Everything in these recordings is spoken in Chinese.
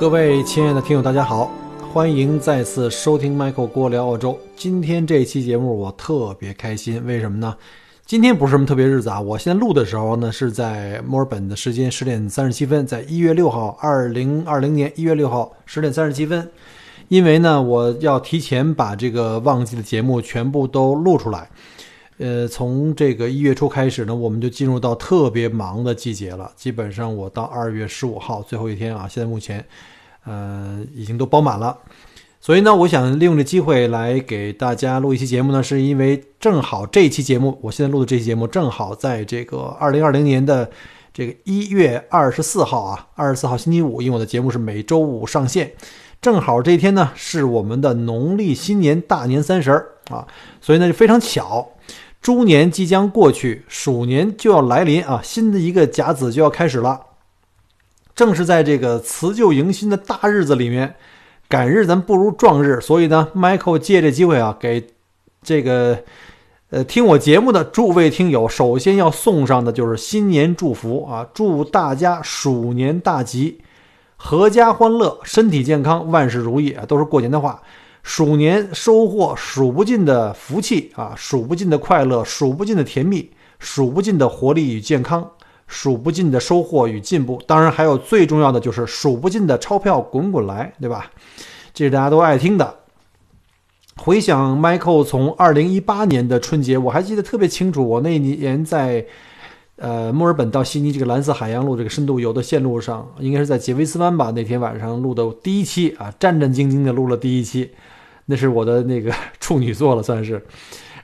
各位亲爱的听友，大家好，欢迎再次收听 Michael 郭聊澳洲。今天这期节目我特别开心，为什么呢？今天不是什么特别日子啊，我现在录的时候呢是在墨尔本的时间十点三十七分，在一月六号，二零二零年一月六号十点三十七分。因为呢，我要提前把这个旺季的节目全部都录出来。呃，从这个一月初开始呢，我们就进入到特别忙的季节了。基本上我到二月十五号最后一天啊，现在目前。呃，已经都包满了，所以呢，我想利用这机会来给大家录一期节目呢，是因为正好这期节目，我现在录的这期节目正好在这个二零二零年的这个一月二十四号啊，二十四号星期五，因为我的节目是每周五上线，正好这一天呢是我们的农历新年大年三十儿啊，所以呢就非常巧，猪年即将过去，鼠年就要来临啊，新的一个甲子就要开始了。正是在这个辞旧迎新的大日子里面，赶日咱不如撞日，所以呢，Michael 借这机会啊，给这个呃听我节目的诸位听友，首先要送上的就是新年祝福啊，祝大家鼠年大吉，阖家欢乐，身体健康，万事如意啊，都是过年的话。鼠年收获数不尽的福气啊，数不尽的快乐，数不尽的甜蜜，数不尽的活力与健康。数不尽的收获与进步，当然还有最重要的就是数不尽的钞票滚滚来，对吧？这是大家都爱听的。回想 Michael 从二零一八年的春节，我还记得特别清楚。我那年在呃墨尔本到悉尼这个蓝色海洋路这个深度游的线路上，应该是在杰维斯湾吧？那天晚上录的第一期啊，战战兢兢的录了第一期，那是我的那个 处女作了，算是。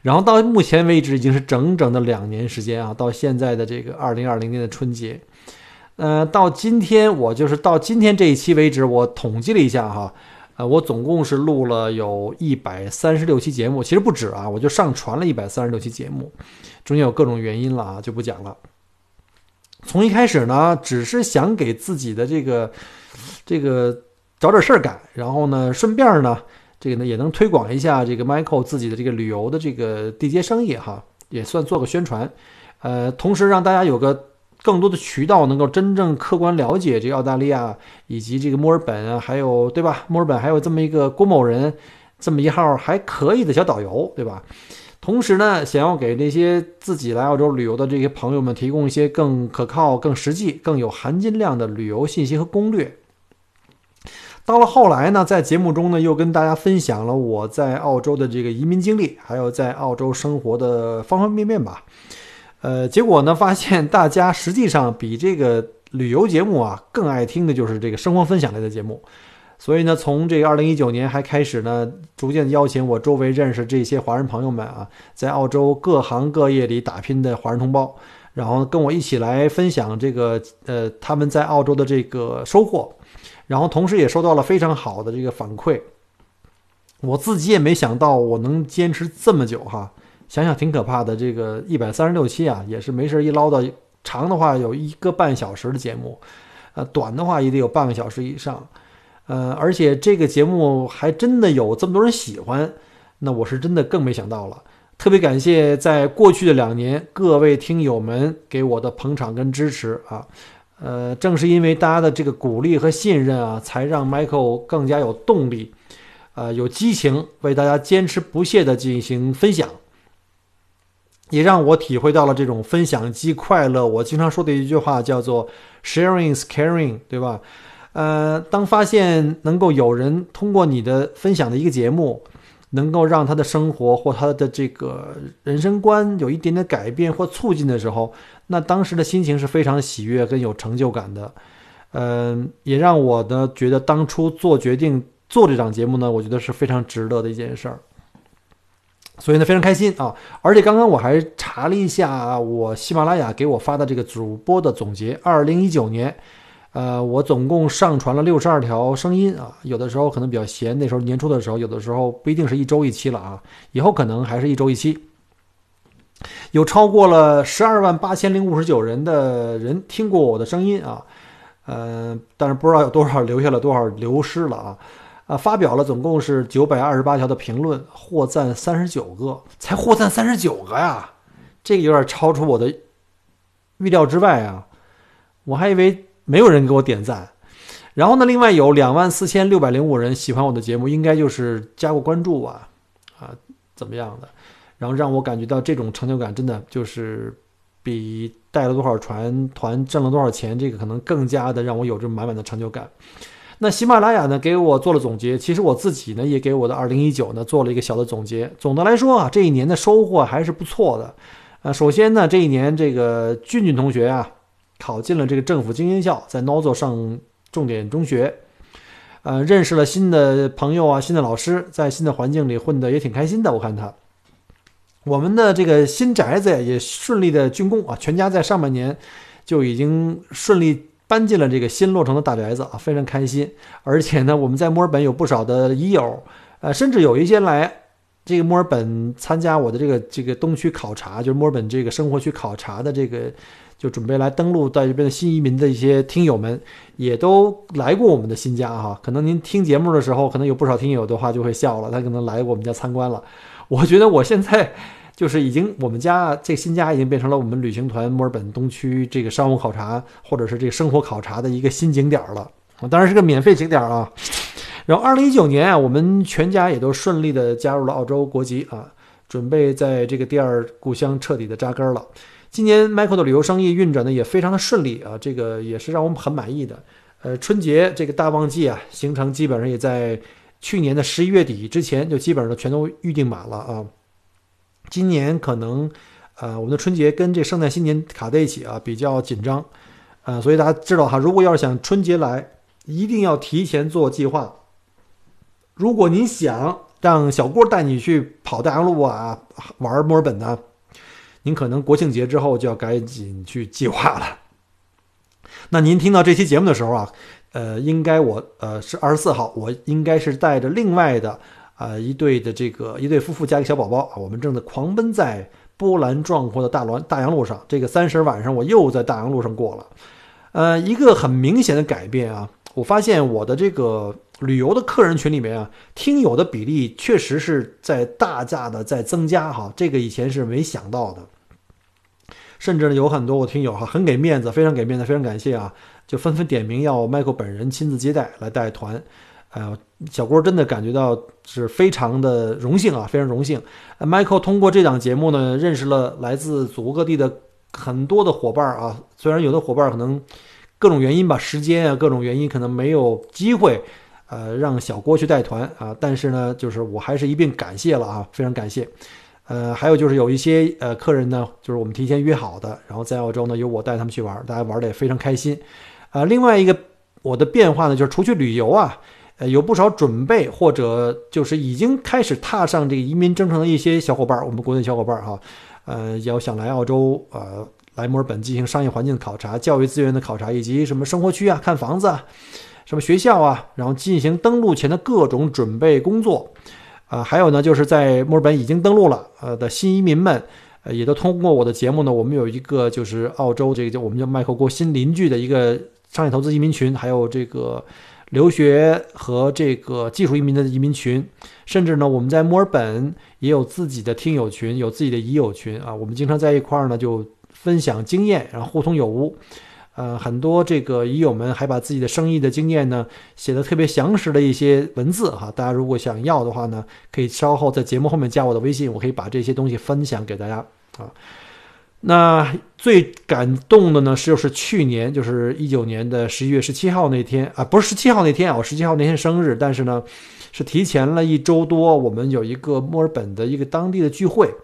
然后到目前为止已经是整整的两年时间啊，到现在的这个二零二零年的春节，呃，到今天我就是到今天这一期为止，我统计了一下哈，呃，我总共是录了有一百三十六期节目，其实不止啊，我就上传了一百三十六期节目，中间有各种原因了啊，就不讲了。从一开始呢，只是想给自己的这个这个找点事儿干，然后呢，顺便呢。这个呢也能推广一下这个 Michael 自己的这个旅游的这个地接生意哈，也算做个宣传，呃，同时让大家有个更多的渠道，能够真正客观了解这个澳大利亚以及这个墨尔本，还有对吧？墨尔本还有这么一个郭某人，这么一号还可以的小导游，对吧？同时呢，想要给那些自己来澳洲旅游的这些朋友们提供一些更可靠、更实际、更有含金量的旅游信息和攻略。到了后来呢，在节目中呢，又跟大家分享了我在澳洲的这个移民经历，还有在澳洲生活的方方面面吧。呃，结果呢，发现大家实际上比这个旅游节目啊更爱听的就是这个生活分享类的节目。所以呢，从这个二零一九年还开始呢，逐渐邀请我周围认识这些华人朋友们啊，在澳洲各行各业里打拼的华人同胞，然后跟我一起来分享这个呃他们在澳洲的这个收获。然后同时也收到了非常好的这个反馈，我自己也没想到我能坚持这么久哈，想想挺可怕的。这个一百三十六期啊，也是没事一唠叨，长的话有一个半小时的节目，呃，短的话也得有半个小时以上，呃，而且这个节目还真的有这么多人喜欢，那我是真的更没想到了。特别感谢在过去的两年各位听友们给我的捧场跟支持啊。呃，正是因为大家的这个鼓励和信任啊，才让 Michael 更加有动力，呃，有激情为大家坚持不懈地进行分享，也让我体会到了这种分享即快乐。我经常说的一句话叫做 “sharing is caring”，对吧？呃，当发现能够有人通过你的分享的一个节目，能够让他的生活或他的这个人生观有一点点改变或促进的时候，那当时的心情是非常喜悦跟有成就感的，嗯，也让我呢觉得当初做决定做这档节目呢，我觉得是非常值得的一件事儿。所以呢，非常开心啊！而且刚刚我还查了一下我喜马拉雅给我发的这个主播的总结，二零一九年。呃，我总共上传了六十二条声音啊，有的时候可能比较闲，那时候年初的时候，有的时候不一定是一周一期了啊，以后可能还是一周一期。有超过了十二万八千零五十九人的人听过我的声音啊，呃，但是不知道有多少留下了多少流失了啊，啊，发表了总共是九百二十八条的评论，获赞三十九个，才获赞三十九个呀，这个有点超出我的预料之外啊，我还以为没有人给我点赞，然后呢，另外有两万四千六百零五人喜欢我的节目，应该就是加过关注吧，啊，怎么样的？然后让我感觉到这种成就感，真的就是比带了多少船团挣了多少钱，这个可能更加的让我有着满满的成就感。那喜马拉雅呢，给我做了总结，其实我自己呢，也给我的二零一九呢做了一个小的总结。总的来说啊，这一年的收获还是不错的。呃，首先呢，这一年这个俊俊同学啊，考进了这个政府精英校，在 Nozo 上重点中学，呃，认识了新的朋友啊，新的老师，在新的环境里混得也挺开心的。我看他。我们的这个新宅子也顺利的竣工啊，全家在上半年就已经顺利搬进了这个新落成的大宅子啊，非常开心。而且呢，我们在墨尔本有不少的益友，呃，甚至有一些来这个墨尔本参加我的这个这个东区考察，就是墨尔本这个生活区考察的这个，就准备来登陆到这边的新移民的一些听友们，也都来过我们的新家哈。可能您听节目的时候，可能有不少听友的话就会笑了，他可能来过我们家参观了。我觉得我现在就是已经，我们家这新家已经变成了我们旅行团墨尔本东区这个商务考察或者是这个生活考察的一个新景点了。当然是个免费景点啊。然后，二零一九年啊，我们全家也都顺利的加入了澳洲国籍啊，准备在这个第二故乡彻底的扎根了。今年 Michael 的旅游生意运转的也非常的顺利啊，这个也是让我们很满意的。呃，春节这个大旺季啊，行程基本上也在。去年的十一月底之前就基本上全都预定满了啊，今年可能，呃，我们的春节跟这圣诞新年卡在一起啊，比较紧张，呃，所以大家知道哈，如果要是想春节来，一定要提前做计划。如果您想让小郭带你去跑大洋路啊，玩墨尔本呢，您可能国庆节之后就要赶紧去计划了。那您听到这期节目的时候啊。呃，应该我呃是二十四号，我应该是带着另外的啊一对的这个一对夫妇加一个小宝宝啊，我们正在狂奔在波澜壮阔的大滦大洋路上。这个三十晚上我又在大洋路上过了，呃，一个很明显的改变啊，我发现我的这个旅游的客人群里面啊，听友的比例确实是在大价的在增加哈，这个以前是没想到的，甚至呢有很多我听友哈很给面子，非常给面子，非常感谢啊。就纷纷点名要 Michael 本人亲自接待来带团，呃，小郭真的感觉到是非常的荣幸啊，非常荣幸。Michael 通过这档节目呢，认识了来自祖国各地的很多的伙伴啊。虽然有的伙伴可能各种原因吧，时间啊各种原因可能没有机会，呃，让小郭去带团啊。但是呢，就是我还是一并感谢了啊，非常感谢。呃，还有就是有一些呃客人呢，就是我们提前约好的，然后在澳洲呢由我带他们去玩，大家玩的也非常开心。啊，另外一个我的变化呢，就是出去旅游啊，呃，有不少准备或者就是已经开始踏上这个移民征程的一些小伙伴，我们国内小伙伴哈，呃，要想来澳洲，呃，来墨尔本进行商业环境的考察、教育资源的考察，以及什么生活区啊、看房子啊、什么学校啊，然后进行登陆前的各种准备工作，啊，还有呢，就是在墨尔本已经登陆了呃的新移民们。呃，也都通过我的节目呢，我们有一个就是澳洲这个叫我们叫麦克国新邻居的一个商业投资移民群，还有这个留学和这个技术移民的移民群，甚至呢，我们在墨尔本也有自己的听友群，有自己的已友群啊，我们经常在一块儿呢就分享经验，然后互通有无。呃，很多这个已友们还把自己的生意的经验呢写的特别详实的一些文字哈，大家如果想要的话呢，可以稍后在节目后面加我的微信，我可以把这些东西分享给大家啊。那最感动的呢是就是去年就是一九年的十一月十七号那天啊，不是十七号那天啊，我十七号那天生日，但是呢是提前了一周多，我们有一个墨尔本的一个当地的聚会，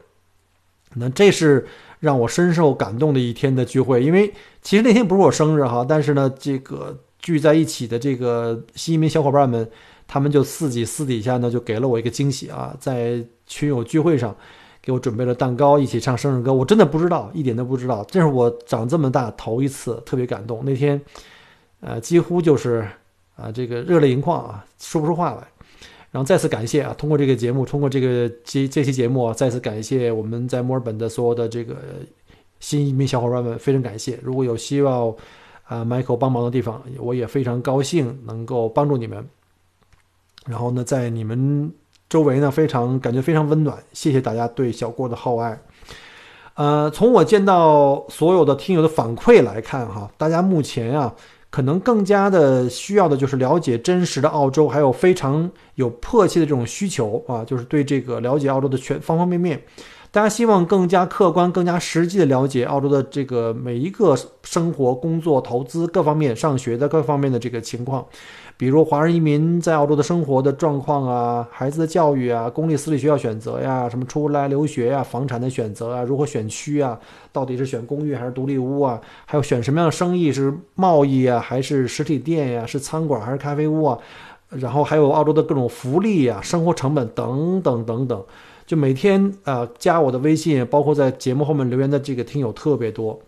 那这是。让我深受感动的一天的聚会，因为其实那天不是我生日哈，但是呢，这个聚在一起的这个新移民小伙伴们，他们就自己私底下呢就给了我一个惊喜啊，在群友聚会上给我准备了蛋糕，一起唱生日歌，我真的不知道，一点都不知道，这是我长这么大头一次特别感动。那天呃，几乎就是啊这个热泪盈眶啊，说不出话来。然后再次感谢啊，通过这个节目，通过这个这这期节目啊，再次感谢我们在墨尔本的所有的这个新移民小伙伴们，非常感谢。如果有需要啊，Michael 帮忙的地方，我也非常高兴能够帮助你们。然后呢，在你们周围呢，非常感觉非常温暖，谢谢大家对小郭的厚爱。呃，从我见到所有的听友的反馈来看，哈，大家目前啊。可能更加的需要的就是了解真实的澳洲，还有非常有迫切的这种需求啊，就是对这个了解澳洲的全方方面面。大家希望更加客观、更加实际的了解澳洲的这个每一个生活、工作、投资各方面、上学的各方面的这个情况。比如华人移民在澳洲的生活的状况啊，孩子的教育啊，公立私立学校选择呀，什么出来留学呀，房产的选择啊，如何选区啊，到底是选公寓还是独立屋啊？还有选什么样的生意是贸易啊，还是实体店呀？是餐馆还是咖啡屋啊？然后还有澳洲的各种福利啊，生活成本等等等等。就每天啊加我的微信，包括在节目后面留言的这个听友特别多。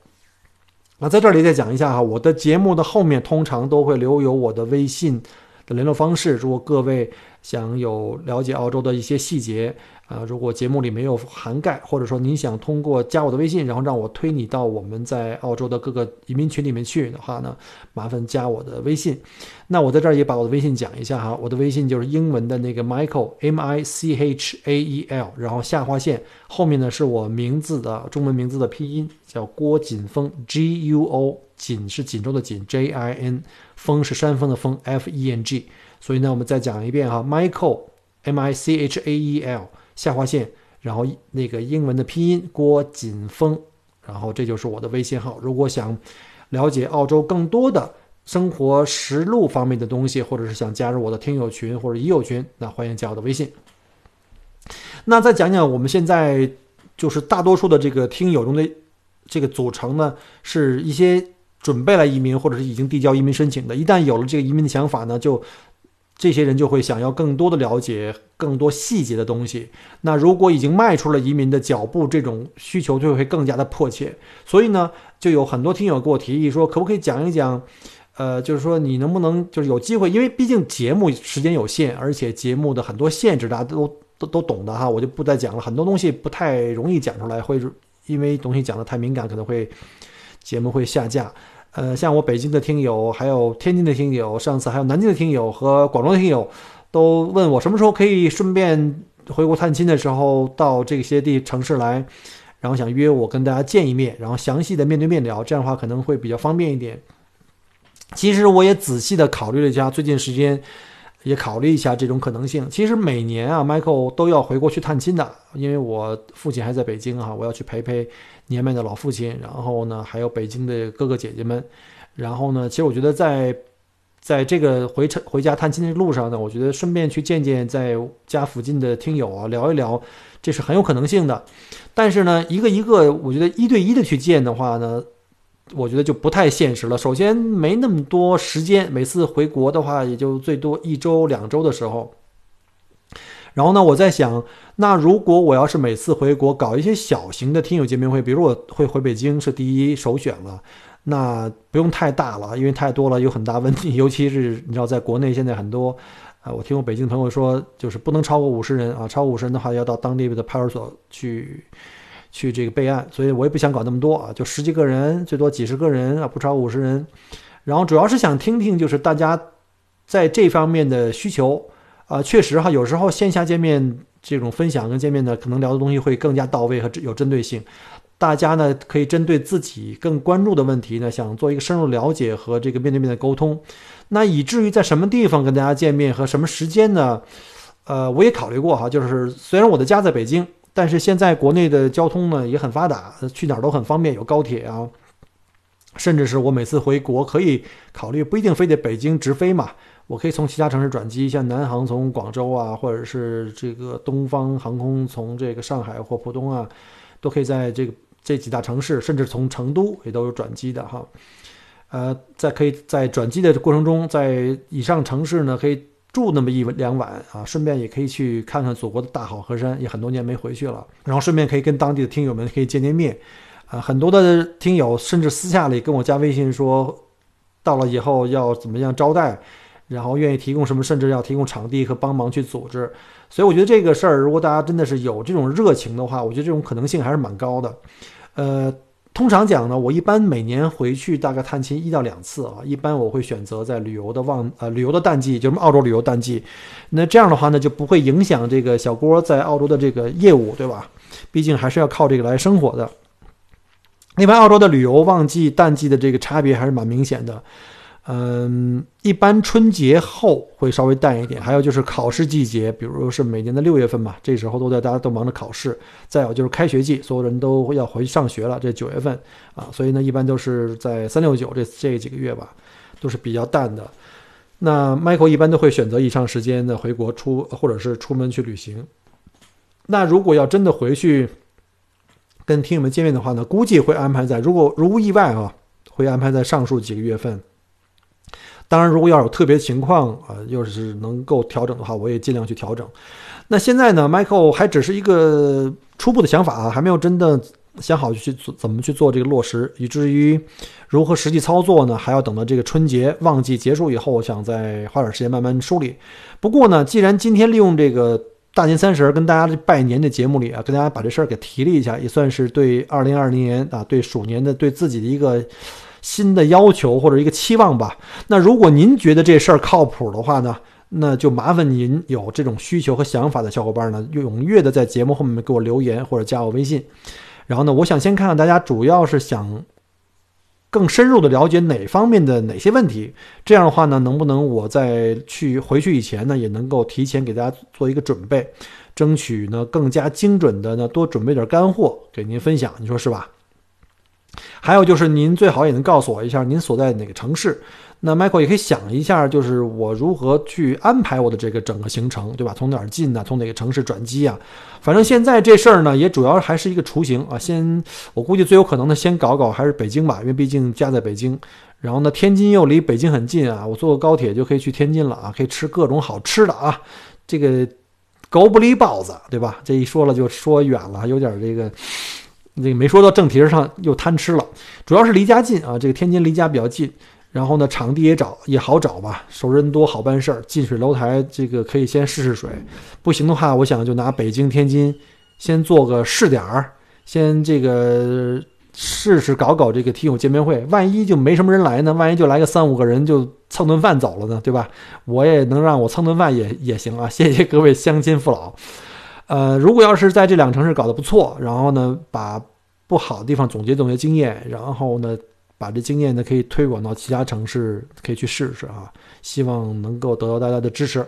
那在这里再讲一下哈，我的节目的后面通常都会留有我的微信的联络方式，如果各位想有了解澳洲的一些细节。啊，如果节目里没有涵盖，或者说你想通过加我的微信，然后让我推你到我们在澳洲的各个移民群里面去的话呢，麻烦加我的微信。那我在这儿也把我的微信讲一下哈，我的微信就是英文的那个 Michael M I C H A E L，然后下划线后面呢是我名字的中文名字的拼音，叫郭锦峰 G U O，锦是锦州的锦 J I N，峰是山峰的峰 F E N G。所以呢，我们再讲一遍哈，Michael M I C H A E L。下划线，然后那个英文的拼音郭锦峰，然后这就是我的微信号。如果想了解澳洲更多的生活实录方面的东西，或者是想加入我的听友群或者已友群，那欢迎加我的微信。那再讲讲我们现在就是大多数的这个听友中的这个组成呢，是一些准备来移民或者是已经递交移民申请的。一旦有了这个移民的想法呢，就这些人就会想要更多的了解更多细节的东西。那如果已经迈出了移民的脚步，这种需求就会更加的迫切。所以呢，就有很多听友给我提议说，可不可以讲一讲？呃，就是说你能不能就是有机会，因为毕竟节目时间有限，而且节目的很多限制大家都都都懂的哈，我就不再讲了。很多东西不太容易讲出来，会因为东西讲的太敏感，可能会节目会下架。呃，像我北京的听友，还有天津的听友，上次还有南京的听友和广州的听友，都问我什么时候可以顺便回国探亲的时候到这些地城市来，然后想约我跟大家见一面，然后详细的面对面聊，这样的话可能会比较方便一点。其实我也仔细的考虑了一下，最近时间也考虑一下这种可能性。其实每年啊，Michael 都要回国去探亲的，因为我父亲还在北京啊，我要去陪陪。年迈的老父亲，然后呢，还有北京的哥哥姐姐们，然后呢，其实我觉得在在这个回程回家探亲的路上呢，我觉得顺便去见见在家附近的听友啊，聊一聊，这是很有可能性的。但是呢，一个一个，我觉得一对一的去见的话呢，我觉得就不太现实了。首先没那么多时间，每次回国的话，也就最多一周两周的时候。然后呢，我在想，那如果我要是每次回国搞一些小型的听友见面会，比如我会回北京是第一首选了，那不用太大了，因为太多了有很大问题，尤其是你知道，在国内现在很多，啊，我听我北京朋友说，就是不能超过五十人啊，超过五十人的话要到当地的派出所去去这个备案，所以我也不想搞那么多啊，就十几个人，最多几十个人啊，不超五十人，然后主要是想听听就是大家在这方面的需求。啊，确实哈，有时候线下见面这种分享跟见面呢，可能聊的东西会更加到位和有针对性。大家呢可以针对自己更关注的问题呢，想做一个深入了解和这个面对面的沟通。那以至于在什么地方跟大家见面和什么时间呢？呃，我也考虑过哈，就是虽然我的家在北京，但是现在国内的交通呢也很发达，去哪儿都很方便，有高铁啊，甚至是我每次回国可以考虑不一定非得北京直飞嘛。我可以从其他城市转机，像南航从广州啊，或者是这个东方航空从这个上海或浦东啊，都可以在这个这几大城市，甚至从成都也都有转机的哈。呃，在可以在转机的过程中，在以上城市呢，可以住那么一两晚啊，顺便也可以去看看祖国的大好河山，也很多年没回去了，然后顺便可以跟当地的听友们可以见见面。啊，很多的听友甚至私下里跟我加微信说。到了以后要怎么样招待，然后愿意提供什么，甚至要提供场地和帮忙去组织。所以我觉得这个事儿，如果大家真的是有这种热情的话，我觉得这种可能性还是蛮高的。呃，通常讲呢，我一般每年回去大概探亲一到两次啊，一般我会选择在旅游的旺呃旅游的淡季，就是澳洲旅游淡季。那这样的话呢，就不会影响这个小郭在澳洲的这个业务，对吧？毕竟还是要靠这个来生活的。另外，澳洲的旅游旺季淡季的这个差别还是蛮明显的。嗯，一般春节后会稍微淡一点，还有就是考试季节，比如是每年的六月份嘛，这时候都在大家都忙着考试。再有就是开学季，所有人都要回去上学了，这九月份啊，所以呢，一般都是在三六九这这几个月吧，都是比较淡的。那 Michael 一般都会选择以上时间的回国出，或者是出门去旅行。那如果要真的回去跟听友们见面的话呢，估计会安排在，如果如无意外啊，会安排在上述几个月份。当然，如果要有特别情况啊，要是能够调整的话，我也尽量去调整。那现在呢，Michael 还只是一个初步的想法啊，还没有真的想好去做怎么去做这个落实，以至于如何实际操作呢，还要等到这个春节旺季结束以后，我想再花点时间慢慢梳理。不过呢，既然今天利用这个大年三十跟大家拜年的节目里啊，跟大家把这事儿给提了一下，也算是对二零二零年啊，对鼠年的对自己的一个。新的要求或者一个期望吧。那如果您觉得这事儿靠谱的话呢，那就麻烦您有这种需求和想法的小伙伴呢，踊跃的在节目后面给我留言或者加我微信。然后呢，我想先看看大家主要是想更深入的了解哪方面的哪些问题。这样的话呢，能不能我在去回去以前呢，也能够提前给大家做一个准备，争取呢更加精准的呢多准备点干货给您分享，你说是吧？还有就是，您最好也能告诉我一下您所在哪个城市。那 Michael 也可以想一下，就是我如何去安排我的这个整个行程，对吧？从哪儿进呢？从哪个城市转机啊？反正现在这事儿呢，也主要还是一个雏形啊。先，我估计最有可能的，先搞搞还是北京吧，因为毕竟家在北京。然后呢，天津又离北京很近啊，我坐个高铁就可以去天津了啊，可以吃各种好吃的啊。这个狗不理包子，对吧？这一说了就说远了，有点这个。那个没说到正题上，又贪吃了。主要是离家近啊，这个天津离家比较近，然后呢，场地也找也好找吧，熟人多好办事儿。近水楼台，这个可以先试试水，不行的话，我想就拿北京、天津先做个试点儿，先这个试试搞搞这个听友见面会。万一就没什么人来呢？万一就来个三五个人就蹭顿饭走了呢？对吧？我也能让我蹭顿饭也也行啊。谢谢各位乡亲父老。呃，如果要是在这两个城市搞得不错，然后呢，把不好的地方总结总结经验，然后呢，把这经验呢可以推广到其他城市，可以去试试啊。希望能够得到大家的支持。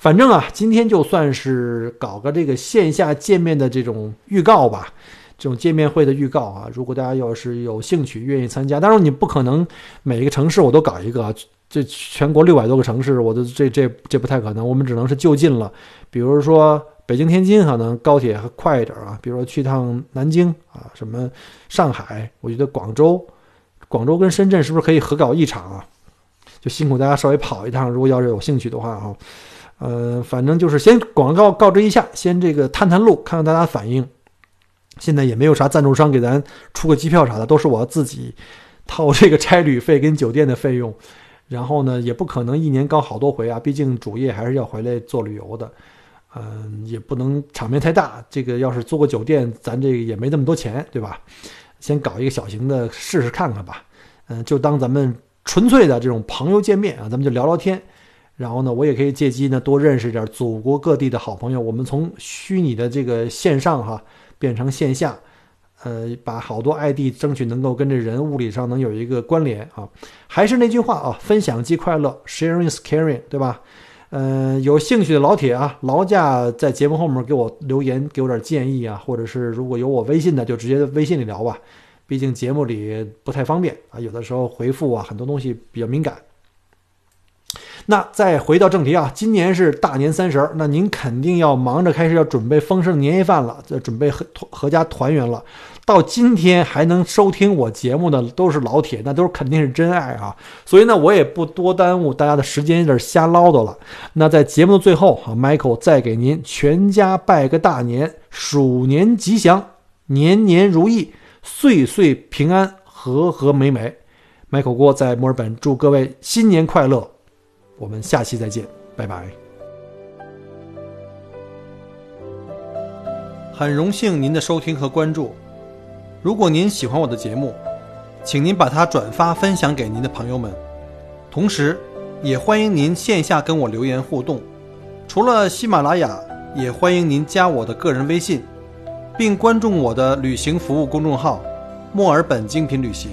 反正啊，今天就算是搞个这个线下见面的这种预告吧，这种见面会的预告啊。如果大家要是有兴趣愿意参加，当然你不可能每一个城市我都搞一个，啊这全国六百多个城市，我都这这这不太可能。我们只能是就近了，比如说。北京、天津可能高铁快一点啊，比如说去趟南京啊，什么上海，我觉得广州、广州跟深圳是不是可以合搞一场啊？就辛苦大家稍微跑一趟，如果要是有兴趣的话啊，呃，反正就是先广告告知一下，先这个探探路，看看大家反应。现在也没有啥赞助商给咱出个机票啥的，都是我自己掏这个差旅费跟酒店的费用，然后呢，也不可能一年搞好多回啊，毕竟主业还是要回来做旅游的。嗯，也不能场面太大。这个要是租个酒店，咱这个也没那么多钱，对吧？先搞一个小型的试试看看吧。嗯，就当咱们纯粹的这种朋友见面啊，咱们就聊聊天。然后呢，我也可以借机呢多认识点祖国各地的好朋友。我们从虚拟的这个线上哈变成线下，呃，把好多 ID 争取能够跟这人物理上能有一个关联啊。还是那句话啊，分享即快乐，Sharing is caring，对吧？嗯，有兴趣的老铁啊，劳驾在节目后面给我留言，给我点建议啊，或者是如果有我微信的，就直接微信里聊吧，毕竟节目里不太方便啊，有的时候回复啊，很多东西比较敏感。那再回到正题啊，今年是大年三十儿，那您肯定要忙着开始要准备丰盛年夜饭了，这准备合合家团圆了。到今天还能收听我节目的都是老铁，那都是肯定是真爱啊！所以呢，我也不多耽误大家的时间，在这瞎唠叨了。那在节目的最后啊，Michael 再给您全家拜个大年，鼠年吉祥，年年如意，岁岁平安，和和美美。Michael 郭在墨尔本祝各位新年快乐，我们下期再见，拜拜。很荣幸您的收听和关注，如果您喜欢我的节目，请您把它转发分享给您的朋友们，同时，也欢迎您线下跟我留言互动。除了喜马拉雅，也欢迎您加我的个人微信，并关注我的旅行服务公众号“墨尔本精品旅行”。